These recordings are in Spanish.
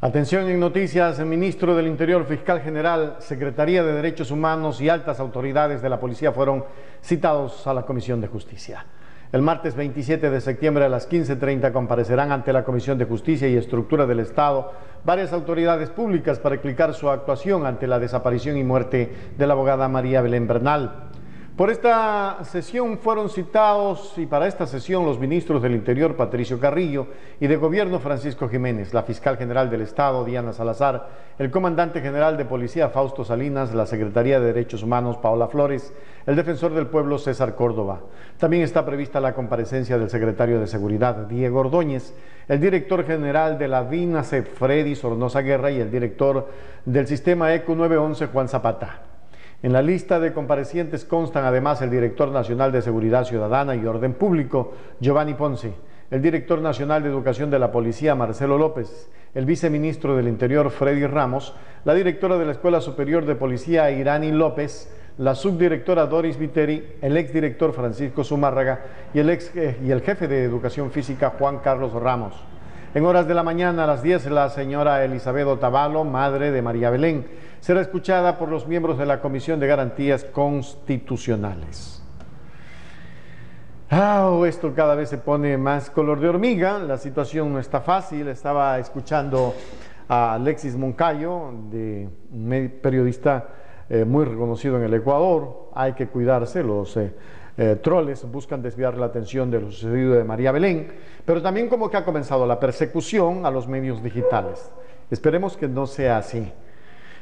Atención en noticias, el ministro del Interior, fiscal general, Secretaría de Derechos Humanos y altas autoridades de la policía fueron citados a la Comisión de Justicia. El martes 27 de septiembre a las 15.30 comparecerán ante la Comisión de Justicia y Estructura del Estado varias autoridades públicas para explicar su actuación ante la desaparición y muerte de la abogada María Belén Bernal. Por esta sesión fueron citados y para esta sesión los ministros del Interior Patricio Carrillo y de Gobierno Francisco Jiménez, la fiscal general del Estado Diana Salazar, el comandante general de Policía Fausto Salinas, la Secretaría de Derechos Humanos Paola Flores, el defensor del pueblo César Córdoba. También está prevista la comparecencia del secretario de Seguridad Diego Ordóñez, el director general de la DINASE Freddy Sornosa Guerra y el director del sistema ECO 911 Juan Zapata. En la lista de comparecientes constan además el director nacional de Seguridad Ciudadana y Orden Público, Giovanni Ponce, el director nacional de Educación de la Policía, Marcelo López, el viceministro del Interior, Freddy Ramos, la directora de la Escuela Superior de Policía, Irani López, la subdirectora Doris Viteri, el exdirector Francisco Zumárraga y el, ex, eh, y el jefe de Educación Física, Juan Carlos Ramos. En horas de la mañana a las 10, la señora Elizabeth Otavalo, madre de María Belén, será escuchada por los miembros de la Comisión de Garantías Constitucionales. Ah, esto cada vez se pone más color de hormiga, la situación no está fácil. Estaba escuchando a Alexis Moncayo, de periodista eh, muy reconocido en el Ecuador. Hay que cuidarse, los eh, eh, troles buscan desviar la atención de lo sucedido de María Belén, pero también como que ha comenzado la persecución a los medios digitales. Esperemos que no sea así,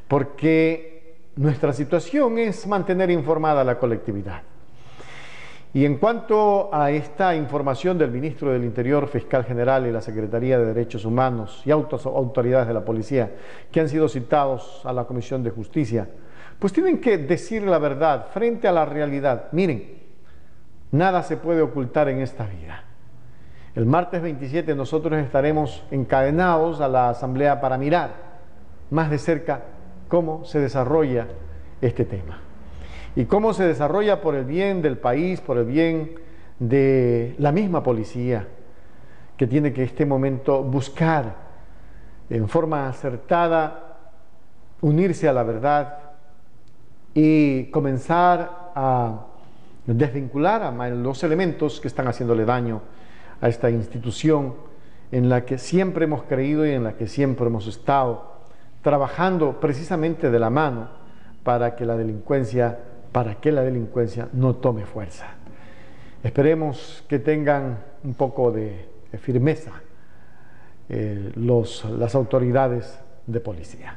porque nuestra situación es mantener informada a la colectividad. Y en cuanto a esta información del ministro del Interior, fiscal general y la Secretaría de Derechos Humanos y autoridades de la policía que han sido citados a la Comisión de Justicia, pues tienen que decir la verdad frente a la realidad. Miren, Nada se puede ocultar en esta vida. El martes 27 nosotros estaremos encadenados a la asamblea para mirar más de cerca cómo se desarrolla este tema. Y cómo se desarrolla por el bien del país, por el bien de la misma policía, que tiene que en este momento buscar en forma acertada unirse a la verdad y comenzar a desvincular a los elementos que están haciéndole daño a esta institución en la que siempre hemos creído y en la que siempre hemos estado trabajando precisamente de la mano para que la delincuencia, para que la delincuencia no tome fuerza. Esperemos que tengan un poco de, firmeza eh, las autoridades de policía.